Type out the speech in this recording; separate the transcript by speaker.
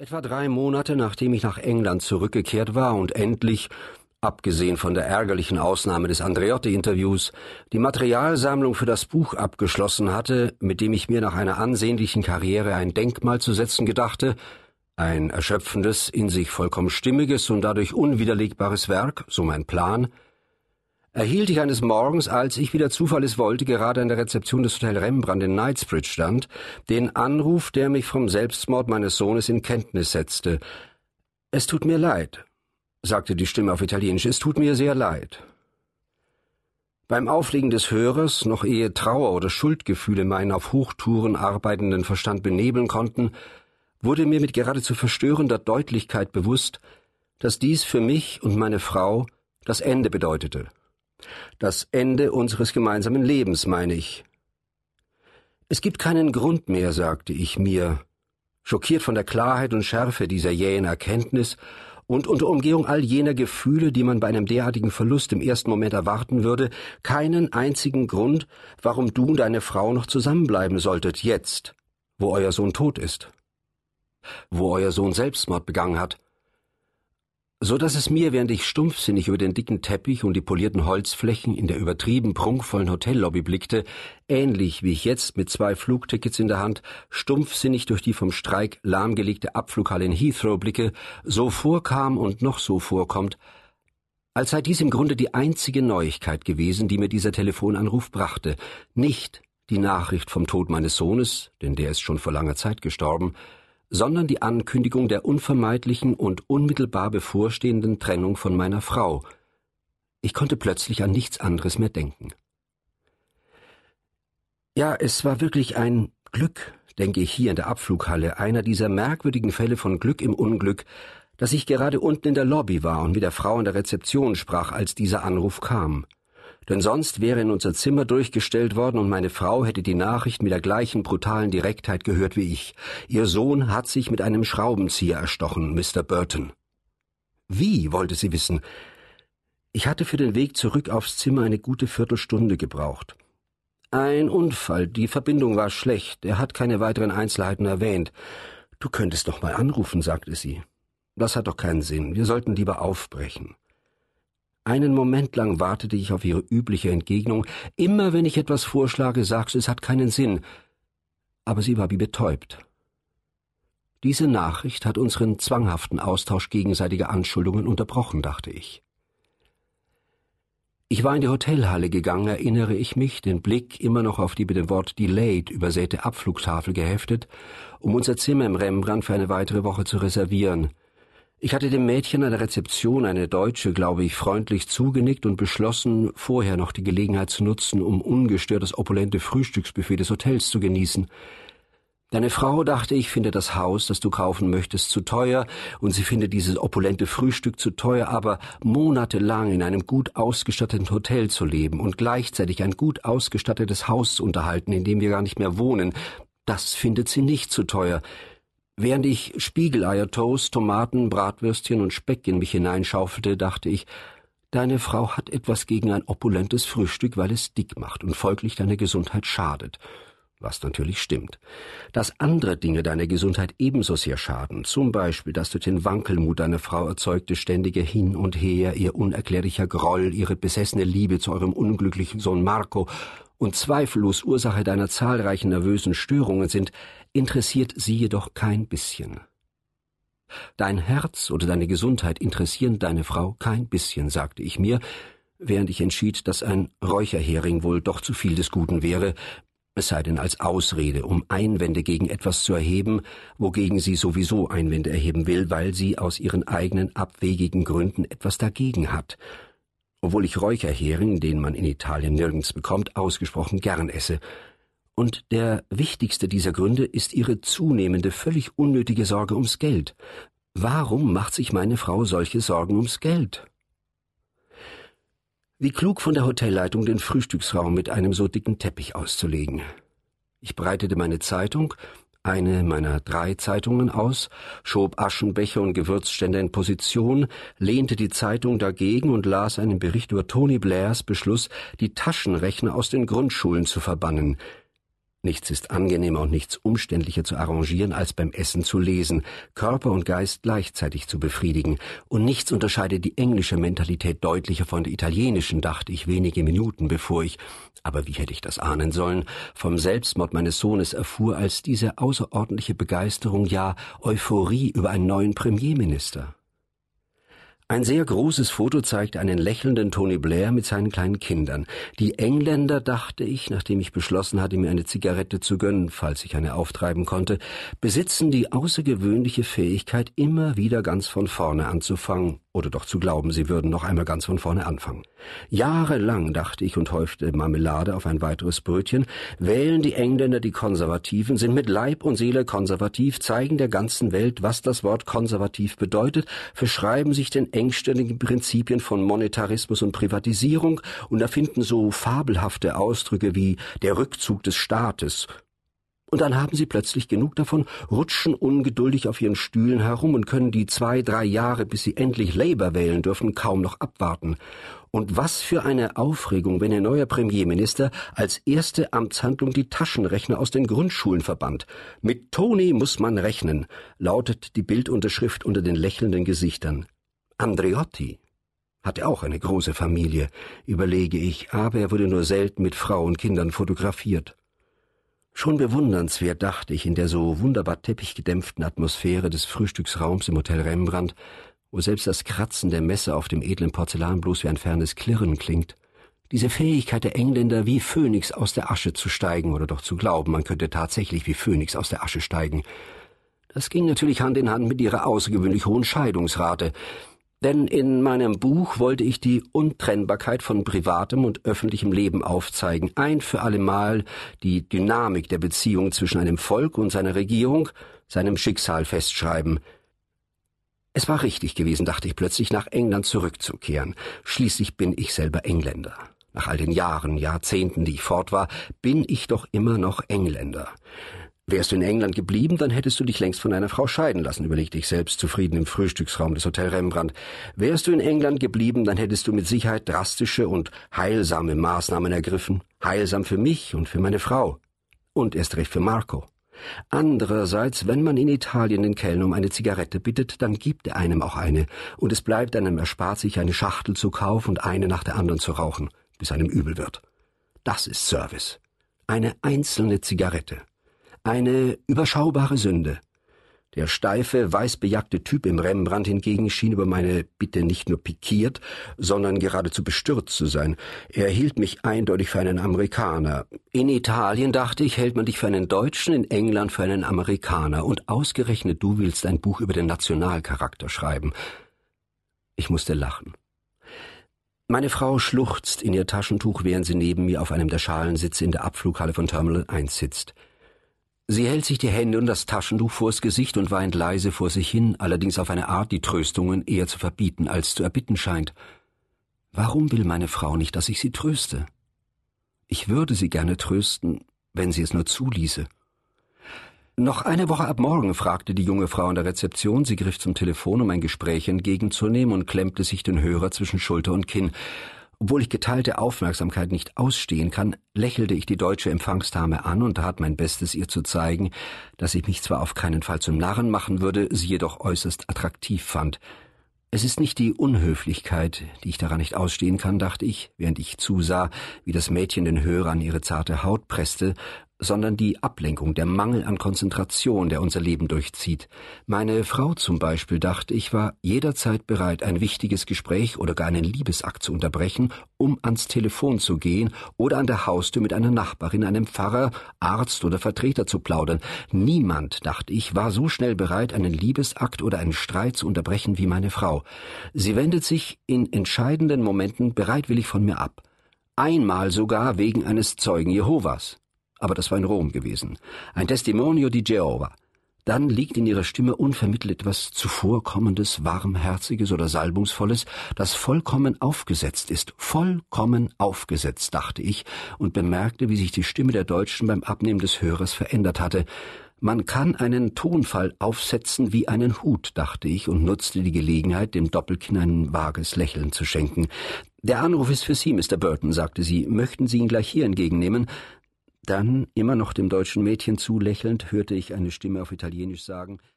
Speaker 1: Etwa drei Monate nachdem ich nach England zurückgekehrt war und endlich, abgesehen von der ärgerlichen Ausnahme des Andreotti-Interviews, die Materialsammlung für das Buch abgeschlossen hatte, mit dem ich mir nach einer ansehnlichen Karriere ein Denkmal zu setzen gedachte, ein erschöpfendes, in sich vollkommen stimmiges und dadurch unwiderlegbares Werk, so mein Plan, erhielt ich eines Morgens, als ich, wie der Zufall es wollte, gerade an der Rezeption des Hotel Rembrandt in Knightsbridge stand, den Anruf, der mich vom Selbstmord meines Sohnes in Kenntnis setzte. Es tut mir leid, sagte die Stimme auf Italienisch, es tut mir sehr leid. Beim Auflegen des Hörers, noch ehe Trauer oder Schuldgefühle meinen auf Hochtouren arbeitenden Verstand benebeln konnten, wurde mir mit geradezu verstörender Deutlichkeit bewusst, dass dies für mich und meine Frau das Ende bedeutete. Das Ende unseres gemeinsamen Lebens, meine ich. Es gibt keinen Grund mehr, sagte ich mir, schockiert von der Klarheit und Schärfe dieser jähen Erkenntnis und unter Umgehung all jener Gefühle, die man bei einem derartigen Verlust im ersten Moment erwarten würde, keinen einzigen Grund, warum du und deine Frau noch zusammenbleiben solltet, jetzt, wo euer Sohn tot ist, wo euer Sohn Selbstmord begangen hat so dass es mir, während ich stumpfsinnig über den dicken Teppich und die polierten Holzflächen in der übertrieben prunkvollen Hotellobby blickte, ähnlich wie ich jetzt mit zwei Flugtickets in der Hand stumpfsinnig durch die vom Streik lahmgelegte Abflughalle in Heathrow blicke, so vorkam und noch so vorkommt, als sei dies im Grunde die einzige Neuigkeit gewesen, die mir dieser Telefonanruf brachte, nicht die Nachricht vom Tod meines Sohnes, denn der ist schon vor langer Zeit gestorben, sondern die Ankündigung der unvermeidlichen und unmittelbar bevorstehenden Trennung von meiner Frau. Ich konnte plötzlich an nichts anderes mehr denken. Ja, es war wirklich ein Glück, denke ich hier in der Abflughalle, einer dieser merkwürdigen Fälle von Glück im Unglück, dass ich gerade unten in der Lobby war und mit der Frau in der Rezeption sprach, als dieser Anruf kam denn sonst wäre in unser Zimmer durchgestellt worden und meine Frau hätte die Nachricht mit der gleichen brutalen Direktheit gehört wie ich. Ihr Sohn hat sich mit einem Schraubenzieher erstochen, Mr. Burton. Wie, wollte sie wissen. Ich hatte für den Weg zurück aufs Zimmer eine gute Viertelstunde gebraucht. Ein Unfall, die Verbindung war schlecht, er hat keine weiteren Einzelheiten erwähnt. Du könntest doch mal anrufen, sagte sie. Das hat doch keinen Sinn, wir sollten lieber aufbrechen. Einen Moment lang wartete ich auf ihre übliche Entgegnung. Immer wenn ich etwas vorschlage, sagst du, es hat keinen Sinn. Aber sie war wie betäubt. Diese Nachricht hat unseren zwanghaften Austausch gegenseitiger Anschuldungen unterbrochen, dachte ich. Ich war in die Hotelhalle gegangen, erinnere ich mich, den Blick immer noch auf die mit dem Wort delayed übersäte Abflugtafel geheftet, um unser Zimmer im Rembrandt für eine weitere Woche zu reservieren. Ich hatte dem Mädchen an der Rezeption, eine Deutsche, glaube ich, freundlich zugenickt und beschlossen, vorher noch die Gelegenheit zu nutzen, um ungestört das opulente Frühstücksbuffet des Hotels zu genießen. Deine Frau, dachte ich, findet das Haus, das du kaufen möchtest, zu teuer, und sie findet dieses opulente Frühstück zu teuer, aber monatelang in einem gut ausgestatteten Hotel zu leben und gleichzeitig ein gut ausgestattetes Haus zu unterhalten, in dem wir gar nicht mehr wohnen, das findet sie nicht zu teuer. Während ich Spiegeleier, Toast, Tomaten, Bratwürstchen und Speck in mich hineinschaufelte, dachte ich, deine Frau hat etwas gegen ein opulentes Frühstück, weil es dick macht und folglich deine Gesundheit schadet. Was natürlich stimmt. Dass andere Dinge deiner Gesundheit ebenso sehr schaden, zum Beispiel dass durch den Wankelmut deiner Frau erzeugte ständige Hin und Her, ihr unerklärlicher Groll, ihre besessene Liebe zu eurem unglücklichen Sohn Marco und zweifellos Ursache deiner zahlreichen nervösen Störungen sind, interessiert sie jedoch kein bisschen. Dein Herz oder deine Gesundheit interessieren deine Frau kein bisschen, sagte ich mir, während ich entschied, dass ein Räucherhering wohl doch zu viel des Guten wäre, es sei denn als Ausrede, um Einwände gegen etwas zu erheben, wogegen sie sowieso Einwände erheben will, weil sie aus ihren eigenen abwegigen Gründen etwas dagegen hat, obwohl ich Räucherhering, den man in Italien nirgends bekommt, ausgesprochen gern esse, und der wichtigste dieser Gründe ist ihre zunehmende, völlig unnötige Sorge ums Geld. Warum macht sich meine Frau solche Sorgen ums Geld? Wie klug von der Hotelleitung, den Frühstücksraum mit einem so dicken Teppich auszulegen. Ich breitete meine Zeitung, eine meiner drei Zeitungen aus, schob Aschenbecher und Gewürzständer in Position, lehnte die Zeitung dagegen und las einen Bericht über Tony Blairs Beschluss, die Taschenrechner aus den Grundschulen zu verbannen, Nichts ist angenehmer und nichts umständlicher zu arrangieren, als beim Essen zu lesen, Körper und Geist gleichzeitig zu befriedigen. Und nichts unterscheidet die englische Mentalität deutlicher von der italienischen, dachte ich wenige Minuten, bevor ich, aber wie hätte ich das ahnen sollen, vom Selbstmord meines Sohnes erfuhr, als diese außerordentliche Begeisterung, ja Euphorie über einen neuen Premierminister. Ein sehr großes Foto zeigt einen lächelnden Tony Blair mit seinen kleinen Kindern. Die Engländer, dachte ich, nachdem ich beschlossen hatte, mir eine Zigarette zu gönnen, falls ich eine auftreiben konnte, besitzen die außergewöhnliche Fähigkeit, immer wieder ganz von vorne anzufangen oder doch zu glauben, sie würden noch einmal ganz von vorne anfangen. Jahrelang, dachte ich und häufte Marmelade auf ein weiteres Brötchen, wählen die Engländer die Konservativen, sind mit Leib und Seele konservativ, zeigen der ganzen Welt, was das Wort konservativ bedeutet, verschreiben sich den engständigen Prinzipien von Monetarismus und Privatisierung und erfinden so fabelhafte Ausdrücke wie der Rückzug des Staates und dann haben sie plötzlich genug davon, rutschen ungeduldig auf ihren Stühlen herum und können die zwei, drei Jahre, bis sie endlich Labour wählen dürfen, kaum noch abwarten. Und was für eine Aufregung, wenn ihr neuer Premierminister als erste Amtshandlung die Taschenrechner aus den Grundschulen verbannt. Mit Toni muss man rechnen, lautet die Bildunterschrift unter den lächelnden Gesichtern. Andreotti hatte auch eine große Familie, überlege ich, aber er wurde nur selten mit Frau und Kindern fotografiert. Schon bewundernswert dachte ich in der so wunderbar teppichgedämpften Atmosphäre des Frühstücksraums im Hotel Rembrandt, wo selbst das Kratzen der Messer auf dem edlen Porzellan bloß wie ein fernes Klirren klingt. Diese Fähigkeit der Engländer, wie Phönix aus der Asche zu steigen, oder doch zu glauben, man könnte tatsächlich wie Phönix aus der Asche steigen. Das ging natürlich Hand in Hand mit ihrer außergewöhnlich hohen Scheidungsrate, denn in meinem Buch wollte ich die Untrennbarkeit von privatem und öffentlichem Leben aufzeigen, ein für allemal die Dynamik der Beziehung zwischen einem Volk und seiner Regierung, seinem Schicksal festschreiben. Es war richtig gewesen, dachte ich plötzlich, nach England zurückzukehren. Schließlich bin ich selber Engländer. Nach all den Jahren, Jahrzehnten, die ich fort war, bin ich doch immer noch Engländer. Wärst du in England geblieben, dann hättest du dich längst von einer Frau scheiden lassen, überlegte ich selbst zufrieden im Frühstücksraum des Hotel Rembrandt. Wärst du in England geblieben, dann hättest du mit Sicherheit drastische und heilsame Maßnahmen ergriffen. Heilsam für mich und für meine Frau. Und erst recht für Marco. Andererseits, wenn man in Italien den Kellner um eine Zigarette bittet, dann gibt er einem auch eine, und es bleibt einem erspart, sich eine Schachtel zu kaufen und eine nach der anderen zu rauchen, bis einem übel wird. Das ist Service. Eine einzelne Zigarette. Eine überschaubare Sünde. Der steife, weißbejagte Typ im Rembrandt hingegen schien über meine Bitte nicht nur pikiert, sondern geradezu bestürzt zu sein. Er hielt mich eindeutig für einen Amerikaner. In Italien, dachte ich, hält man dich für einen Deutschen, in England für einen Amerikaner, und ausgerechnet du willst ein Buch über den Nationalcharakter schreiben. Ich musste lachen. Meine Frau schluchzt in ihr Taschentuch, während sie neben mir auf einem der Schalensitze in der Abflughalle von Terminal 1 sitzt. Sie hält sich die Hände und das Taschentuch vors Gesicht und weint leise vor sich hin, allerdings auf eine Art, die Tröstungen eher zu verbieten als zu erbitten scheint. Warum will meine Frau nicht, dass ich sie tröste? Ich würde sie gerne trösten, wenn sie es nur zuließe. Noch eine Woche ab morgen, fragte die junge Frau an der Rezeption. Sie griff zum Telefon, um ein Gespräch entgegenzunehmen und klemmte sich den Hörer zwischen Schulter und Kinn. Obwohl ich geteilte Aufmerksamkeit nicht ausstehen kann, lächelte ich die deutsche Empfangsdame an und tat mein Bestes, ihr zu zeigen, dass ich mich zwar auf keinen Fall zum Narren machen würde, sie jedoch äußerst attraktiv fand. Es ist nicht die Unhöflichkeit, die ich daran nicht ausstehen kann, dachte ich, während ich zusah, wie das Mädchen den Hörer an ihre zarte Haut presste, sondern die Ablenkung, der Mangel an Konzentration, der unser Leben durchzieht. Meine Frau zum Beispiel, dachte ich, war jederzeit bereit, ein wichtiges Gespräch oder gar einen Liebesakt zu unterbrechen, um ans Telefon zu gehen oder an der Haustür mit einer Nachbarin, einem Pfarrer, Arzt oder Vertreter zu plaudern. Niemand, dachte ich, war so schnell bereit, einen Liebesakt oder einen Streit zu unterbrechen wie meine Frau. Sie wendet sich in entscheidenden Momenten bereitwillig von mir ab. Einmal sogar wegen eines Zeugen Jehovas aber das war in Rom gewesen. Ein Testimonio di Jehovah. Dann liegt in ihrer Stimme unvermittelt etwas Zuvorkommendes, Warmherziges oder Salbungsvolles, das vollkommen aufgesetzt ist. Vollkommen aufgesetzt, dachte ich und bemerkte, wie sich die Stimme der Deutschen beim Abnehmen des Hörers verändert hatte. Man kann einen Tonfall aufsetzen wie einen Hut, dachte ich und nutzte die Gelegenheit, dem Doppelkinn ein vages Lächeln zu schenken. Der Anruf ist für Sie, Mr. Burton, sagte sie. Möchten Sie ihn gleich hier entgegennehmen? Dann, immer noch dem deutschen Mädchen zulächelnd, hörte ich eine Stimme auf Italienisch sagen